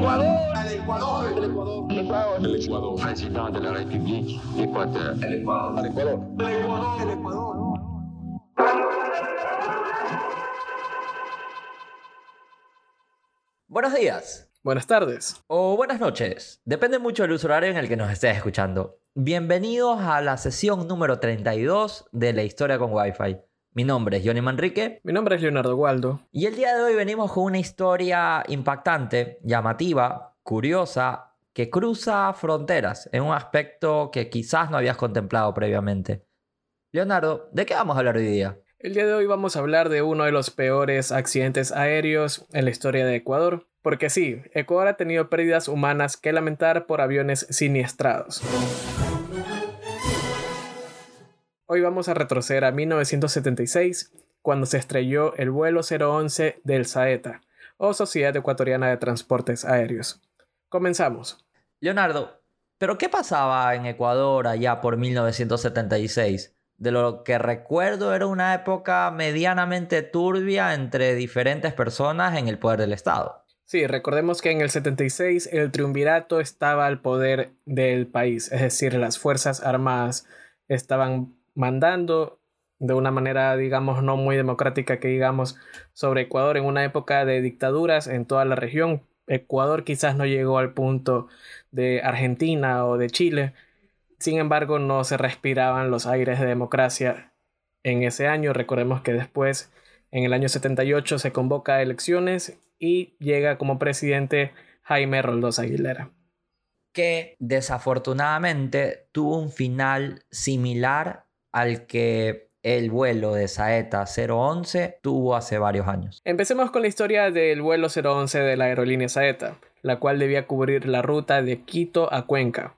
Ecuador. El Ecuador. El Ecuador. El Ecuador. El Ecuador. Président de la République d'Équateur. El Ecuador. El Ecuador. El Ecuador. El Ecuador. Buenos días. Buenas tardes. O buenas noches. Depende mucho del uso horario en el que nos estés escuchando. Bienvenidos a la sesión número 32 de la historia con Wi-Fi. Mi nombre es Johnny Manrique. Mi nombre es Leonardo Waldo. Y el día de hoy venimos con una historia impactante, llamativa, curiosa, que cruza fronteras en un aspecto que quizás no habías contemplado previamente. Leonardo, ¿de qué vamos a hablar hoy día? El día de hoy vamos a hablar de uno de los peores accidentes aéreos en la historia de Ecuador. Porque sí, Ecuador ha tenido pérdidas humanas que lamentar por aviones siniestrados. Hoy vamos a retroceder a 1976, cuando se estrelló el vuelo 011 del SAETA, o Sociedad Ecuatoriana de Transportes Aéreos. Comenzamos. Leonardo, ¿pero qué pasaba en Ecuador allá por 1976? De lo que recuerdo era una época medianamente turbia entre diferentes personas en el poder del Estado. Sí, recordemos que en el 76 el triunvirato estaba al poder del país, es decir, las Fuerzas Armadas estaban mandando de una manera, digamos, no muy democrática que digamos sobre Ecuador en una época de dictaduras en toda la región. Ecuador quizás no llegó al punto de Argentina o de Chile. Sin embargo, no se respiraban los aires de democracia en ese año. Recordemos que después, en el año 78, se convoca a elecciones y llega como presidente Jaime Roldós Aguilera. Que desafortunadamente tuvo un final similar al que el vuelo de Saeta 011 tuvo hace varios años. Empecemos con la historia del vuelo 011 de la aerolínea Saeta, la cual debía cubrir la ruta de Quito a Cuenca.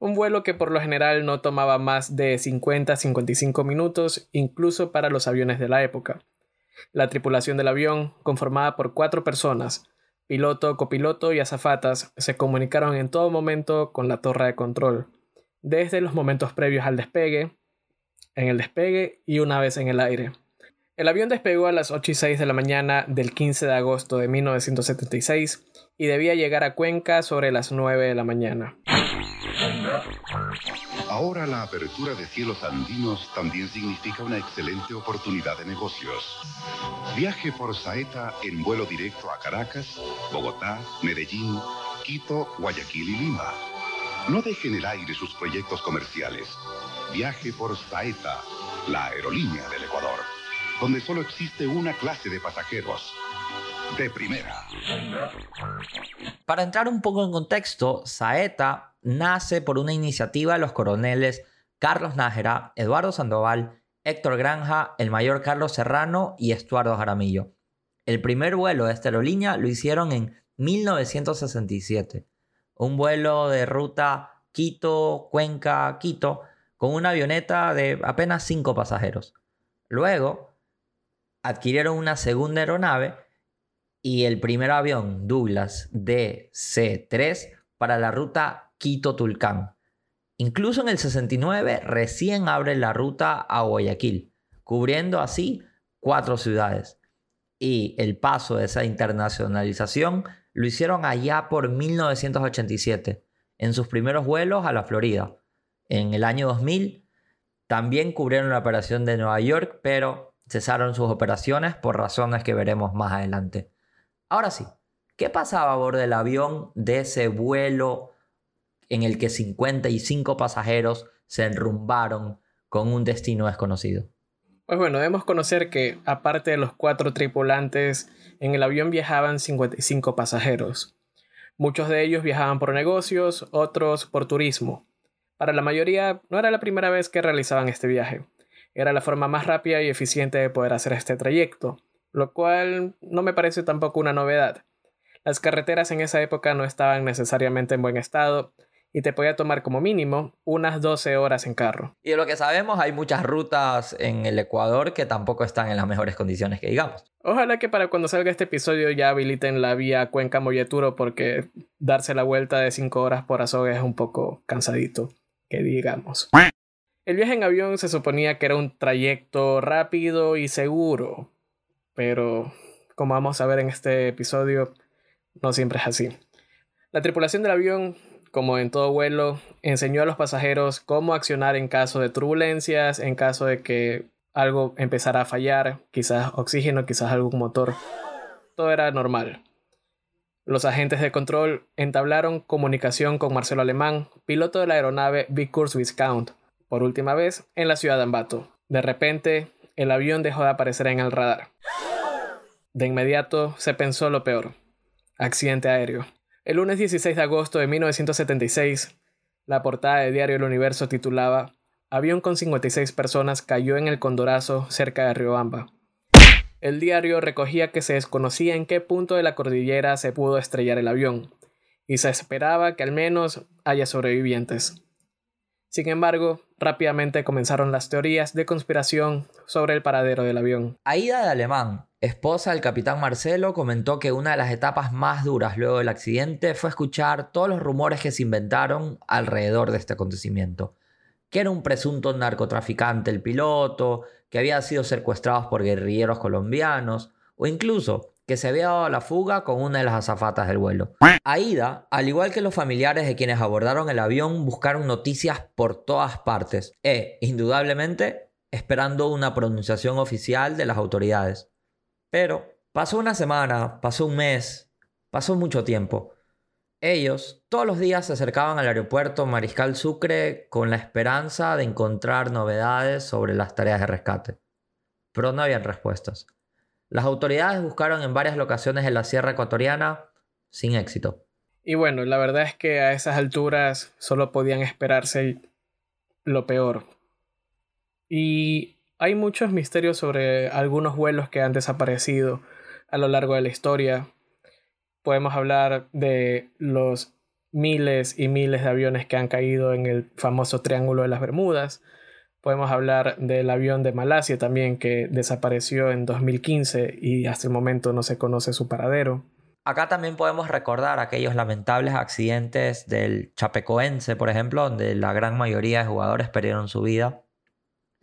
Un vuelo que por lo general no tomaba más de 50-55 minutos, incluso para los aviones de la época. La tripulación del avión, conformada por cuatro personas, piloto, copiloto y azafatas, se comunicaron en todo momento con la torre de control, desde los momentos previos al despegue, en el despegue y una vez en el aire. El avión despegó a las 8 y 6 de la mañana del 15 de agosto de 1976 y debía llegar a Cuenca sobre las 9 de la mañana. Ahora la apertura de cielos andinos también significa una excelente oportunidad de negocios. Viaje por Saeta en vuelo directo a Caracas, Bogotá, Medellín, Quito, Guayaquil y Lima. No deje en el aire sus proyectos comerciales. Viaje por Saeta, la aerolínea del Ecuador, donde solo existe una clase de pasajeros. De primera. Para entrar un poco en contexto, Saeta nace por una iniciativa de los coroneles Carlos Nájera, Eduardo Sandoval, Héctor Granja, el mayor Carlos Serrano y Estuardo Jaramillo. El primer vuelo de esta aerolínea lo hicieron en 1967. Un vuelo de ruta Quito, Cuenca, Quito, con una avioneta de apenas 5 pasajeros. Luego, adquirieron una segunda aeronave y el primer avión Douglas DC-3 para la ruta Quito-Tulcán. Incluso en el 69 recién abre la ruta a Guayaquil, cubriendo así cuatro ciudades. Y el paso de esa internacionalización lo hicieron allá por 1987, en sus primeros vuelos a la Florida. En el año 2000 también cubrieron la operación de Nueva York, pero cesaron sus operaciones por razones que veremos más adelante. Ahora sí, ¿qué pasaba a bordo del avión de ese vuelo en el que 55 pasajeros se enrumbaron con un destino desconocido? Pues bueno, debemos conocer que aparte de los cuatro tripulantes, en el avión viajaban 55 pasajeros. Muchos de ellos viajaban por negocios, otros por turismo. Para la mayoría no era la primera vez que realizaban este viaje. Era la forma más rápida y eficiente de poder hacer este trayecto, lo cual no me parece tampoco una novedad. Las carreteras en esa época no estaban necesariamente en buen estado y te podía tomar como mínimo unas 12 horas en carro. Y de lo que sabemos, hay muchas rutas en el Ecuador que tampoco están en las mejores condiciones que digamos. Ojalá que para cuando salga este episodio ya habiliten la vía Cuenca Molleturo porque darse la vuelta de 5 horas por Azogue es un poco cansadito, que digamos. El viaje en avión se suponía que era un trayecto rápido y seguro, pero como vamos a ver en este episodio, no siempre es así. La tripulación del avión, como en todo vuelo, enseñó a los pasajeros cómo accionar en caso de turbulencias, en caso de que algo empezara a fallar, quizás oxígeno, quizás algún motor. Todo era normal. Los agentes de control entablaron comunicación con Marcelo Alemán, piloto de la aeronave Vickers Viscount, por última vez en la ciudad de Ambato. De repente, el avión dejó de aparecer en el radar. De inmediato se pensó lo peor. Accidente aéreo. El lunes 16 de agosto de 1976, la portada de Diario El Universo titulaba Avión con 56 personas cayó en el Condorazo cerca de Riobamba. El diario recogía que se desconocía en qué punto de la cordillera se pudo estrellar el avión, y se esperaba que al menos haya sobrevivientes. Sin embargo, rápidamente comenzaron las teorías de conspiración sobre el paradero del avión. Aida de Alemán, esposa del capitán Marcelo, comentó que una de las etapas más duras luego del accidente fue escuchar todos los rumores que se inventaron alrededor de este acontecimiento. Que era un presunto narcotraficante el piloto, que había sido secuestrado por guerrilleros colombianos, o incluso que se había dado la fuga con una de las azafatas del vuelo. Aida, al igual que los familiares de quienes abordaron el avión, buscaron noticias por todas partes e, indudablemente, esperando una pronunciación oficial de las autoridades. Pero pasó una semana, pasó un mes, pasó mucho tiempo. Ellos todos los días se acercaban al aeropuerto Mariscal Sucre con la esperanza de encontrar novedades sobre las tareas de rescate. Pero no habían respuestas. Las autoridades buscaron en varias locaciones en la Sierra Ecuatoriana sin éxito. Y bueno, la verdad es que a esas alturas solo podían esperarse lo peor. Y hay muchos misterios sobre algunos vuelos que han desaparecido a lo largo de la historia. Podemos hablar de los miles y miles de aviones que han caído en el famoso Triángulo de las Bermudas. Podemos hablar del avión de Malasia también que desapareció en 2015 y hasta el momento no se conoce su paradero. Acá también podemos recordar aquellos lamentables accidentes del Chapecoense, por ejemplo, donde la gran mayoría de jugadores perdieron su vida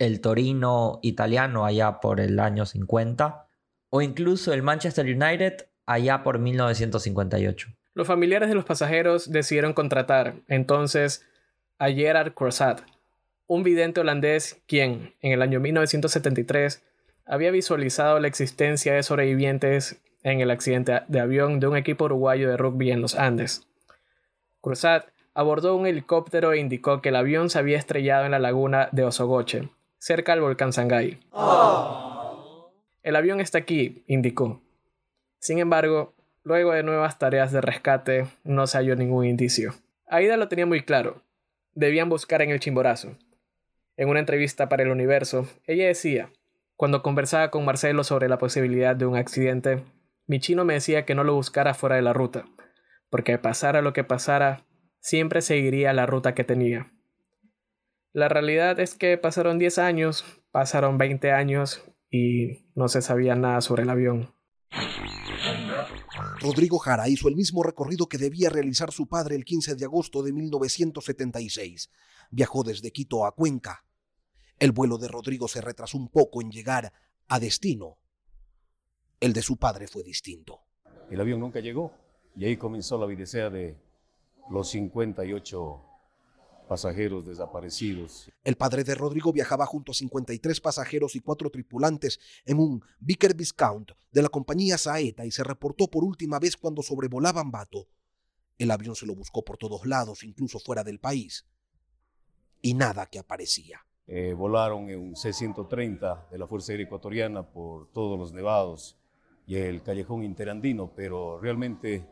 el Torino italiano allá por el año 50 o incluso el Manchester United allá por 1958. Los familiares de los pasajeros decidieron contratar entonces a Gerard Crozat, un vidente holandés quien en el año 1973 había visualizado la existencia de sobrevivientes en el accidente de avión de un equipo uruguayo de rugby en los Andes. Cruzat abordó un helicóptero e indicó que el avión se había estrellado en la laguna de Osogoche, cerca del volcán Sangay. El avión está aquí, indicó. Sin embargo, luego de nuevas tareas de rescate, no se halló ningún indicio. Aida lo tenía muy claro. Debían buscar en el Chimborazo. En una entrevista para El Universo, ella decía, cuando conversaba con Marcelo sobre la posibilidad de un accidente, mi chino me decía que no lo buscara fuera de la ruta, porque pasara lo que pasara, siempre seguiría la ruta que tenía. La realidad es que pasaron 10 años, pasaron 20 años y no se sabía nada sobre el avión. Rodrigo Jara hizo el mismo recorrido que debía realizar su padre el 15 de agosto de 1976. Viajó desde Quito a Cuenca. El vuelo de Rodrigo se retrasó un poco en llegar a destino. El de su padre fue distinto. El avión nunca llegó y ahí comenzó la videsea de los 58 pasajeros desaparecidos. El padre de Rodrigo viajaba junto a 53 pasajeros y cuatro tripulantes en un Vicker Viscount de la compañía Saeta y se reportó por última vez cuando sobrevolaban Bato. El avión se lo buscó por todos lados, incluso fuera del país. Y nada que aparecía. Eh, volaron en un C-130 de la Fuerza Aérea Ecuatoriana por todos los nevados y el callejón interandino, pero realmente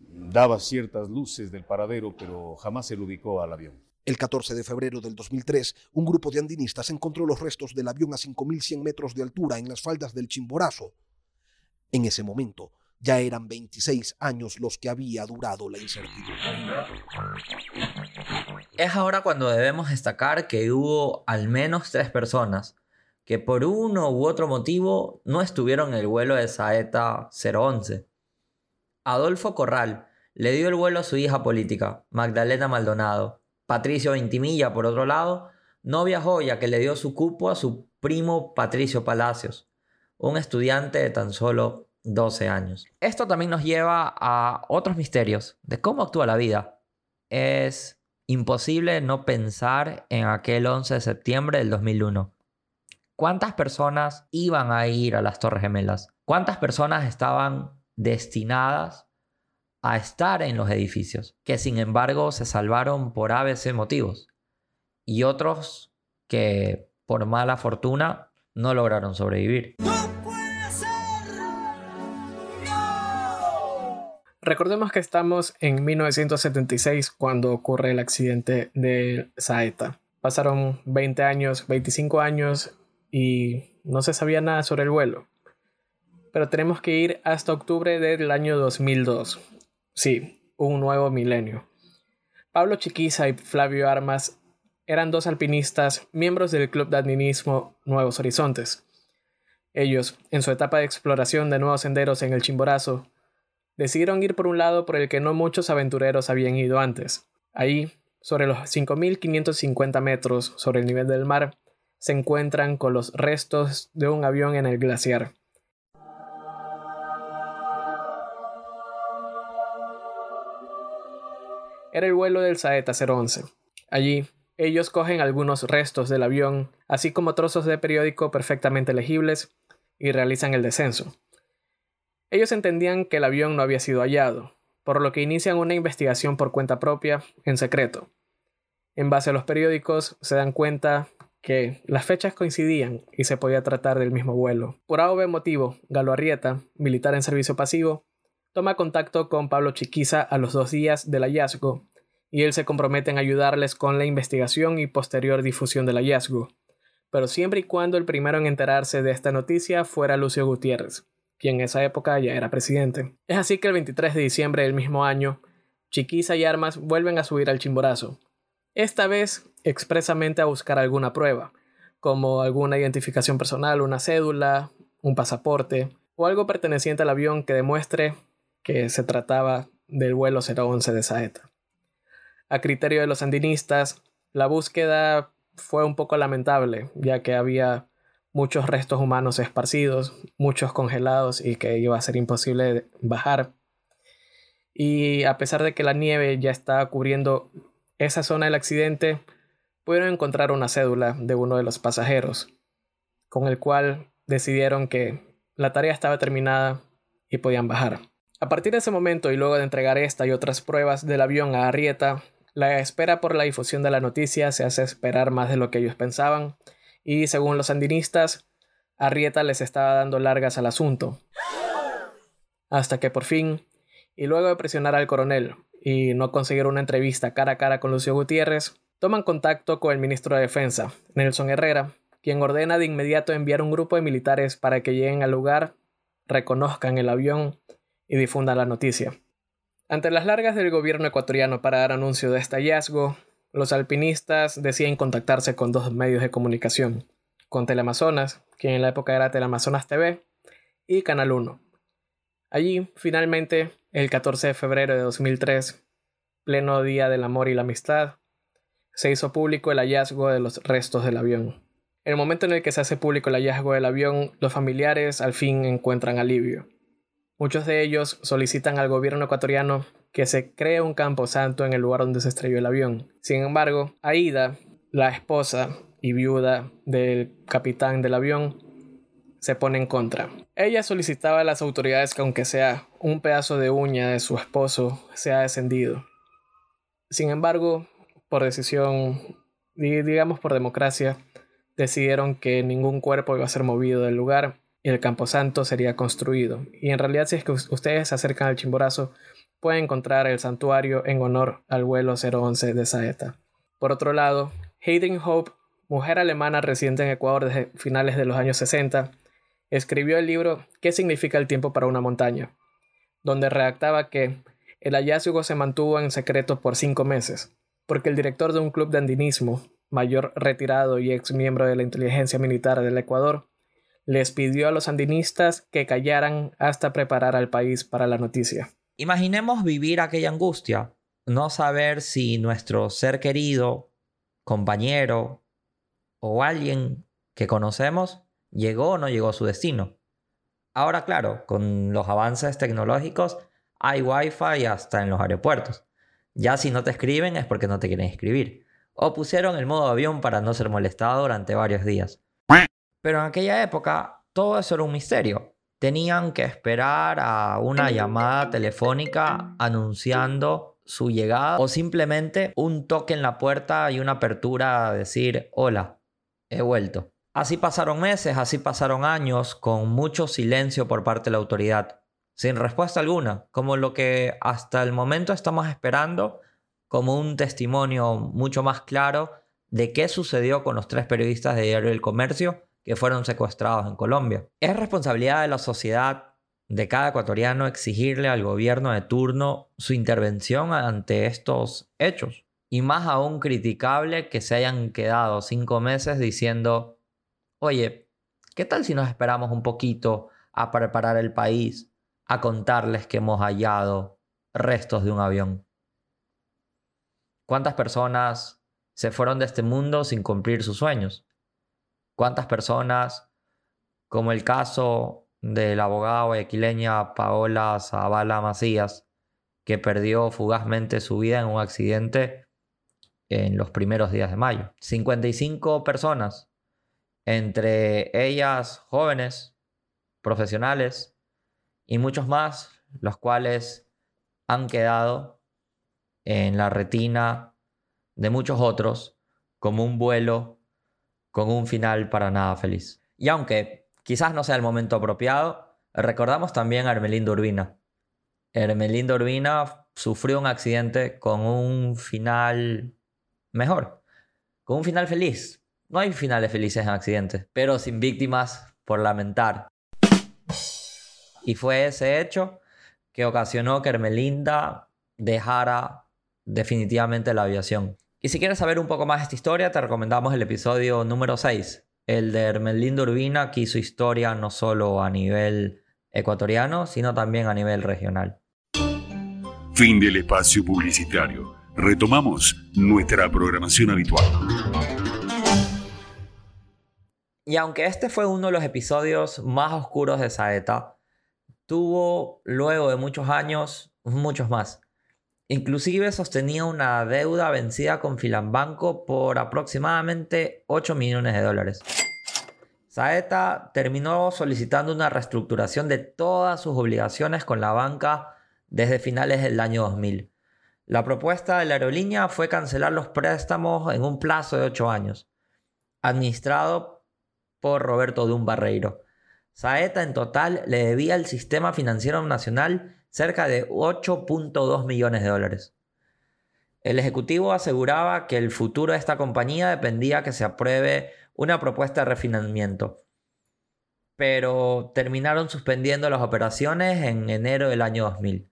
daba ciertas luces del paradero, pero jamás se lo ubicó al avión. El 14 de febrero del 2003, un grupo de andinistas encontró los restos del avión a 5.100 metros de altura en las faldas del Chimborazo. En ese momento, ya eran 26 años los que había durado la incertidumbre. Es ahora cuando debemos destacar que hubo al menos tres personas que por uno u otro motivo no estuvieron en el vuelo de Saeta 011. Adolfo Corral le dio el vuelo a su hija política, Magdalena Maldonado. Patricio Ventimilla, por otro lado, no viajó ya que le dio su cupo a su primo Patricio Palacios, un estudiante de tan solo 12 años. Esto también nos lleva a otros misterios de cómo actúa la vida. Es imposible no pensar en aquel 11 de septiembre del 2001. ¿Cuántas personas iban a ir a las Torres Gemelas? ¿Cuántas personas estaban destinadas a estar en los edificios, que sin embargo se salvaron por ABC motivos, y otros que por mala fortuna no lograron sobrevivir. Recordemos que estamos en 1976 cuando ocurre el accidente de Saeta. Pasaron 20 años, 25 años y no se sabía nada sobre el vuelo. Pero tenemos que ir hasta octubre del año 2002. Sí, un nuevo milenio. Pablo Chiquiza y Flavio Armas eran dos alpinistas miembros del club de alpinismo Nuevos Horizontes. Ellos, en su etapa de exploración de nuevos senderos en el Chimborazo, decidieron ir por un lado por el que no muchos aventureros habían ido antes. Ahí, sobre los 5.550 metros sobre el nivel del mar, se encuentran con los restos de un avión en el glaciar. Era el vuelo del Saeta 011. Allí, ellos cogen algunos restos del avión, así como trozos de periódico perfectamente legibles, y realizan el descenso. Ellos entendían que el avión no había sido hallado, por lo que inician una investigación por cuenta propia, en secreto. En base a los periódicos, se dan cuenta que las fechas coincidían y se podía tratar del mismo vuelo. Por A motivo, Galo Arrieta, militar en servicio pasivo, toma contacto con Pablo Chiquiza a los dos días del hallazgo y él se compromete en ayudarles con la investigación y posterior difusión del hallazgo, pero siempre y cuando el primero en enterarse de esta noticia fuera Lucio Gutiérrez, quien en esa época ya era presidente. Es así que el 23 de diciembre del mismo año, Chiquiza y Armas vuelven a subir al Chimborazo, esta vez expresamente a buscar alguna prueba, como alguna identificación personal, una cédula, un pasaporte o algo perteneciente al avión que demuestre que se trataba del vuelo 011 de Saeta. A criterio de los sandinistas, la búsqueda fue un poco lamentable, ya que había muchos restos humanos esparcidos, muchos congelados y que iba a ser imposible bajar. Y a pesar de que la nieve ya estaba cubriendo esa zona del accidente, pudieron encontrar una cédula de uno de los pasajeros, con el cual decidieron que la tarea estaba terminada y podían bajar. A partir de ese momento y luego de entregar esta y otras pruebas del avión a Arrieta, la espera por la difusión de la noticia se hace esperar más de lo que ellos pensaban, y según los sandinistas, Arrieta les estaba dando largas al asunto. Hasta que por fin, y luego de presionar al coronel y no conseguir una entrevista cara a cara con Lucio Gutiérrez, toman contacto con el ministro de Defensa, Nelson Herrera, quien ordena de inmediato enviar un grupo de militares para que lleguen al lugar, reconozcan el avión y difundan la noticia. Ante las largas del gobierno ecuatoriano para dar anuncio de este hallazgo, los alpinistas deciden contactarse con dos medios de comunicación, con Teleamazonas, que en la época era Teleamazonas TV, y Canal 1. Allí, finalmente, el 14 de febrero de 2003, pleno día del amor y la amistad, se hizo público el hallazgo de los restos del avión. En el momento en el que se hace público el hallazgo del avión, los familiares al fin encuentran alivio. Muchos de ellos solicitan al gobierno ecuatoriano que se cree un campo santo en el lugar donde se estrelló el avión. Sin embargo, Aida, la esposa y viuda del capitán del avión, se pone en contra. Ella solicitaba a las autoridades que aunque sea un pedazo de uña de su esposo sea descendido. Sin embargo, por decisión, digamos por democracia, decidieron que ningún cuerpo iba a ser movido del lugar y el camposanto sería construido. Y en realidad si es que ustedes se acercan al Chimborazo, pueden encontrar el santuario en honor al vuelo 011 de Saeta. Por otro lado, Hayden Hope, mujer alemana residente en Ecuador desde finales de los años 60, escribió el libro ¿Qué significa el tiempo para una montaña?, donde redactaba que el hallazgo se mantuvo en secreto por cinco meses, porque el director de un club de andinismo, mayor retirado y ex miembro de la inteligencia militar del Ecuador, les pidió a los andinistas que callaran hasta preparar al país para la noticia. Imaginemos vivir aquella angustia, no saber si nuestro ser querido, compañero o alguien que conocemos llegó o no llegó a su destino. Ahora, claro, con los avances tecnológicos hay wifi hasta en los aeropuertos. Ya si no te escriben es porque no te quieren escribir. O pusieron el modo avión para no ser molestado durante varios días. Pero en aquella época todo eso era un misterio. Tenían que esperar a una llamada telefónica anunciando su llegada o simplemente un toque en la puerta y una apertura a decir, hola, he vuelto. Así pasaron meses, así pasaron años, con mucho silencio por parte de la autoridad, sin respuesta alguna, como lo que hasta el momento estamos esperando como un testimonio mucho más claro de qué sucedió con los tres periodistas de Diario del Comercio que fueron secuestrados en Colombia. Es responsabilidad de la sociedad, de cada ecuatoriano, exigirle al gobierno de turno su intervención ante estos hechos. Y más aún criticable que se hayan quedado cinco meses diciendo, oye, ¿qué tal si nos esperamos un poquito a preparar el país, a contarles que hemos hallado restos de un avión? ¿Cuántas personas se fueron de este mundo sin cumplir sus sueños? ¿Cuántas personas, como el caso de la abogada guayaquileña Paola Zavala Macías, que perdió fugazmente su vida en un accidente en los primeros días de mayo? 55 personas, entre ellas jóvenes, profesionales y muchos más, los cuales han quedado en la retina de muchos otros como un vuelo con un final para nada feliz. Y aunque quizás no sea el momento apropiado, recordamos también a Hermelinda Urbina. Hermelinda Urbina sufrió un accidente con un final mejor, con un final feliz. No hay finales felices en accidentes, pero sin víctimas por lamentar. Y fue ese hecho que ocasionó que Hermelinda dejara definitivamente la aviación. Y si quieres saber un poco más de esta historia, te recomendamos el episodio número 6, el de Hermelinda Urbina, que hizo historia no solo a nivel ecuatoriano, sino también a nivel regional. Fin del espacio publicitario. Retomamos nuestra programación habitual. Y aunque este fue uno de los episodios más oscuros de Saeta, tuvo luego de muchos años muchos más. Inclusive sostenía una deuda vencida con Filambanco por aproximadamente 8 millones de dólares. Saeta terminó solicitando una reestructuración de todas sus obligaciones con la banca desde finales del año 2000. La propuesta de la aerolínea fue cancelar los préstamos en un plazo de 8 años, administrado por Roberto Dun Barreiro. Saeta en total le debía al sistema financiero nacional cerca de 8.2 millones de dólares. El ejecutivo aseguraba que el futuro de esta compañía dependía que se apruebe una propuesta de refinamiento, pero terminaron suspendiendo las operaciones en enero del año 2000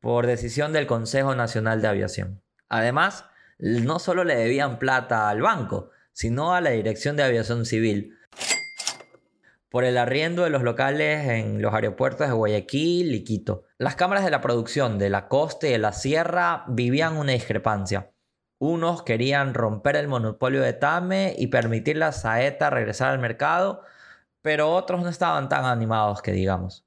por decisión del Consejo Nacional de Aviación. Además, no solo le debían plata al banco, sino a la Dirección de Aviación Civil, por el arriendo de los locales en los aeropuertos de Guayaquil y Quito. Las cámaras de la producción de la costa y de la sierra vivían una discrepancia. Unos querían romper el monopolio de Tame y permitir a Saeta regresar al mercado, pero otros no estaban tan animados que digamos.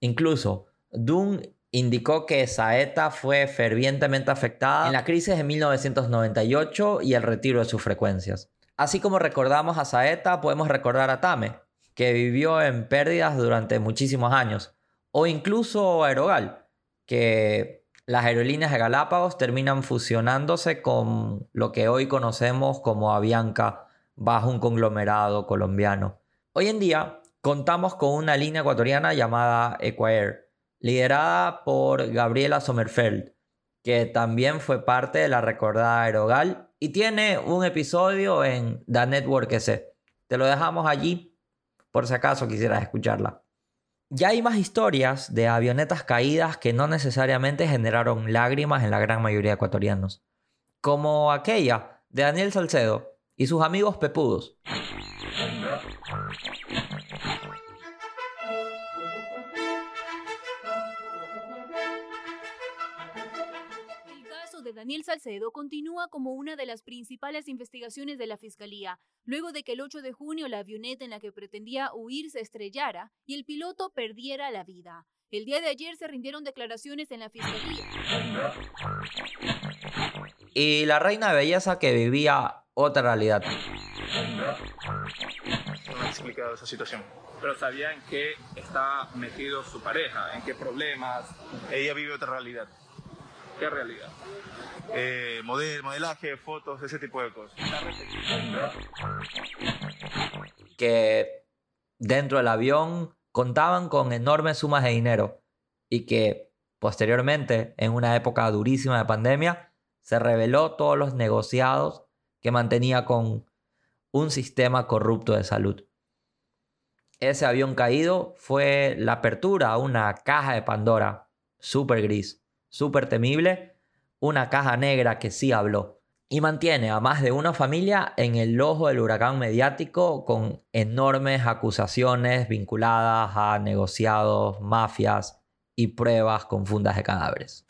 Incluso, Dunn indicó que Saeta fue fervientemente afectada en la crisis de 1998 y el retiro de sus frecuencias. Así como recordamos a Saeta, podemos recordar a Tame, que vivió en pérdidas durante muchísimos años, o incluso Aerogal, que las aerolíneas de Galápagos terminan fusionándose con lo que hoy conocemos como Avianca bajo un conglomerado colombiano. Hoy en día contamos con una línea ecuatoriana llamada Equair, liderada por Gabriela Sommerfeld, que también fue parte de la recordada Aerogal y tiene un episodio en The Network S. Te lo dejamos allí por si acaso quisieras escucharla. Ya hay más historias de avionetas caídas que no necesariamente generaron lágrimas en la gran mayoría de ecuatorianos, como aquella de Daniel Salcedo y sus amigos pepudos. Daniel Salcedo continúa como una de las principales investigaciones de la Fiscalía, luego de que el 8 de junio la avioneta en la que pretendía huir se estrellara y el piloto perdiera la vida. El día de ayer se rindieron declaraciones en la Fiscalía. Y la reina de belleza que vivía otra realidad. No me explicado esa situación. Pero sabía en qué está metido su pareja, en qué problemas. Ella vive otra realidad. ¿Qué realidad? Eh, model, modelaje, fotos, ese tipo de cosas. Que dentro del avión contaban con enormes sumas de dinero y que posteriormente, en una época durísima de pandemia, se reveló todos los negociados que mantenía con un sistema corrupto de salud. Ese avión caído fue la apertura a una caja de Pandora, súper gris, súper temible, una caja negra que sí habló y mantiene a más de una familia en el ojo del huracán mediático con enormes acusaciones vinculadas a negociados, mafias y pruebas con fundas de cadáveres.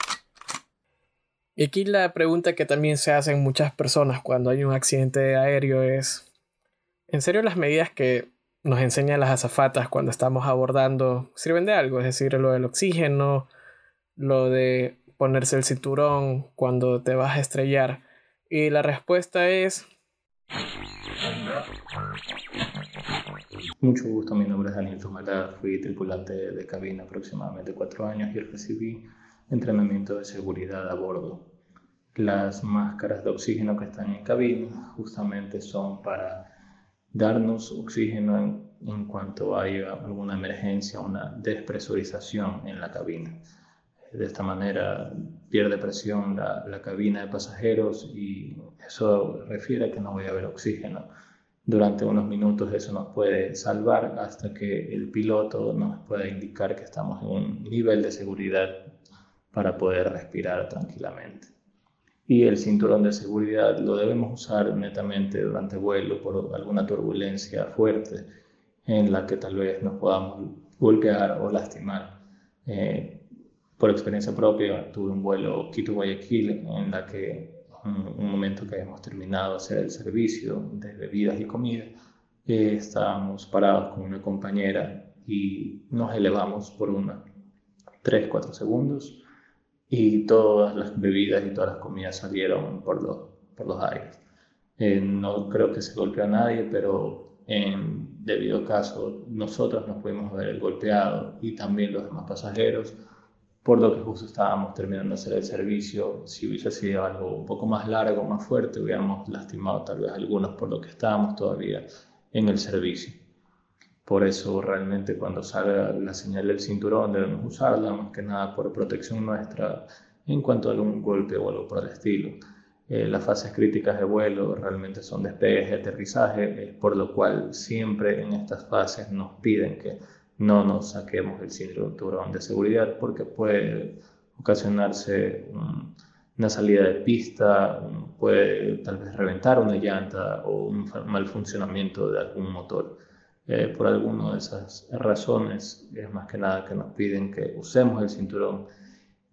Y aquí la pregunta que también se hacen muchas personas cuando hay un accidente aéreo es, ¿en serio las medidas que nos enseñan las azafatas cuando estamos abordando sirven de algo? Es decir, lo del oxígeno, lo de ponerse el cinturón cuando te vas a estrellar. Y la respuesta es... Mucho gusto, mi nombre es Daniel Zumalá, fui tripulante de cabina aproximadamente cuatro años y recibí entrenamiento de seguridad a bordo. Las máscaras de oxígeno que están en cabina justamente son para darnos oxígeno en, en cuanto haya alguna emergencia, una despresurización en la cabina. De esta manera pierde presión la, la, cabina de pasajeros y eso refiere a que no voy a haber oxígeno. Durante unos minutos eso nos puede salvar hasta que el piloto nos pueda indicar que estamos en un nivel de seguridad para poder respirar tranquilamente. Y el cinturón de seguridad lo debemos usar netamente durante vuelo por alguna turbulencia fuerte en la que tal vez nos podamos golpear o lastimar. Eh, por experiencia propia, tuve un vuelo Quito-Guayaquil en la que en un momento que habíamos terminado hacer el servicio de bebidas y comida, eh, estábamos parados con una compañera y nos elevamos por unos 3-4 segundos y todas las bebidas y todas las comidas salieron por los, por los aires. Eh, no creo que se golpeó a nadie, pero en debido caso nosotros nos pudimos ver golpeado y también los demás pasajeros lo que justo estábamos terminando de hacer el servicio. Si hubiese sido algo un poco más largo, más fuerte, hubiéramos lastimado tal vez algunos por lo que estábamos todavía en el servicio. Por eso realmente cuando salga la señal del cinturón debemos usarla, más que nada por protección nuestra en cuanto a algún golpe o algo por el estilo. Eh, las fases críticas de vuelo realmente son despegues y aterrizaje, por lo cual siempre en estas fases nos piden que no nos saquemos el cinturón de seguridad porque puede ocasionarse una salida de pista, puede tal vez reventar una llanta o un mal funcionamiento de algún motor. Eh, por alguna de esas razones es más que nada que nos piden que usemos el cinturón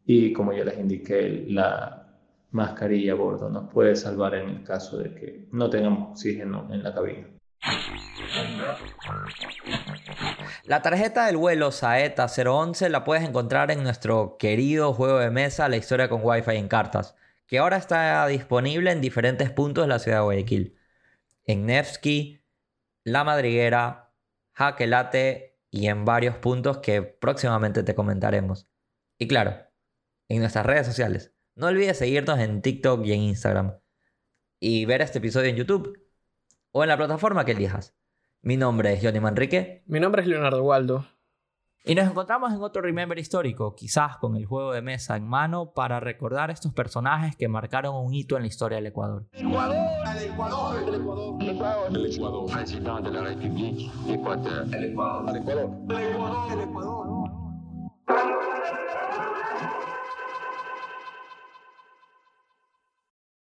y como ya les indiqué, la mascarilla a bordo nos puede salvar en el caso de que no tengamos oxígeno en la cabina. La tarjeta del vuelo Saeta 011 la puedes encontrar en nuestro querido juego de mesa La historia con Wi-Fi en cartas, que ahora está disponible en diferentes puntos de la ciudad de Guayaquil. En Nevsky, La Madriguera, Jaquelate y en varios puntos que próximamente te comentaremos. Y claro, en nuestras redes sociales. No olvides seguirnos en TikTok y en Instagram. Y ver este episodio en YouTube o en la plataforma que elijas. Mi nombre es Johnny Manrique. Mi nombre es Leonardo Waldo. Y nos encontramos en otro Remember histórico, quizás con el juego de mesa en mano, para recordar estos personajes que marcaron un hito en la historia del Ecuador. Ecuador, el Ecuador, el Ecuador, el Ecuador, el Ecuador, presidente de la República, Ecuador, el Ecuador, el Ecuador, el Ecuador, el Ecuador.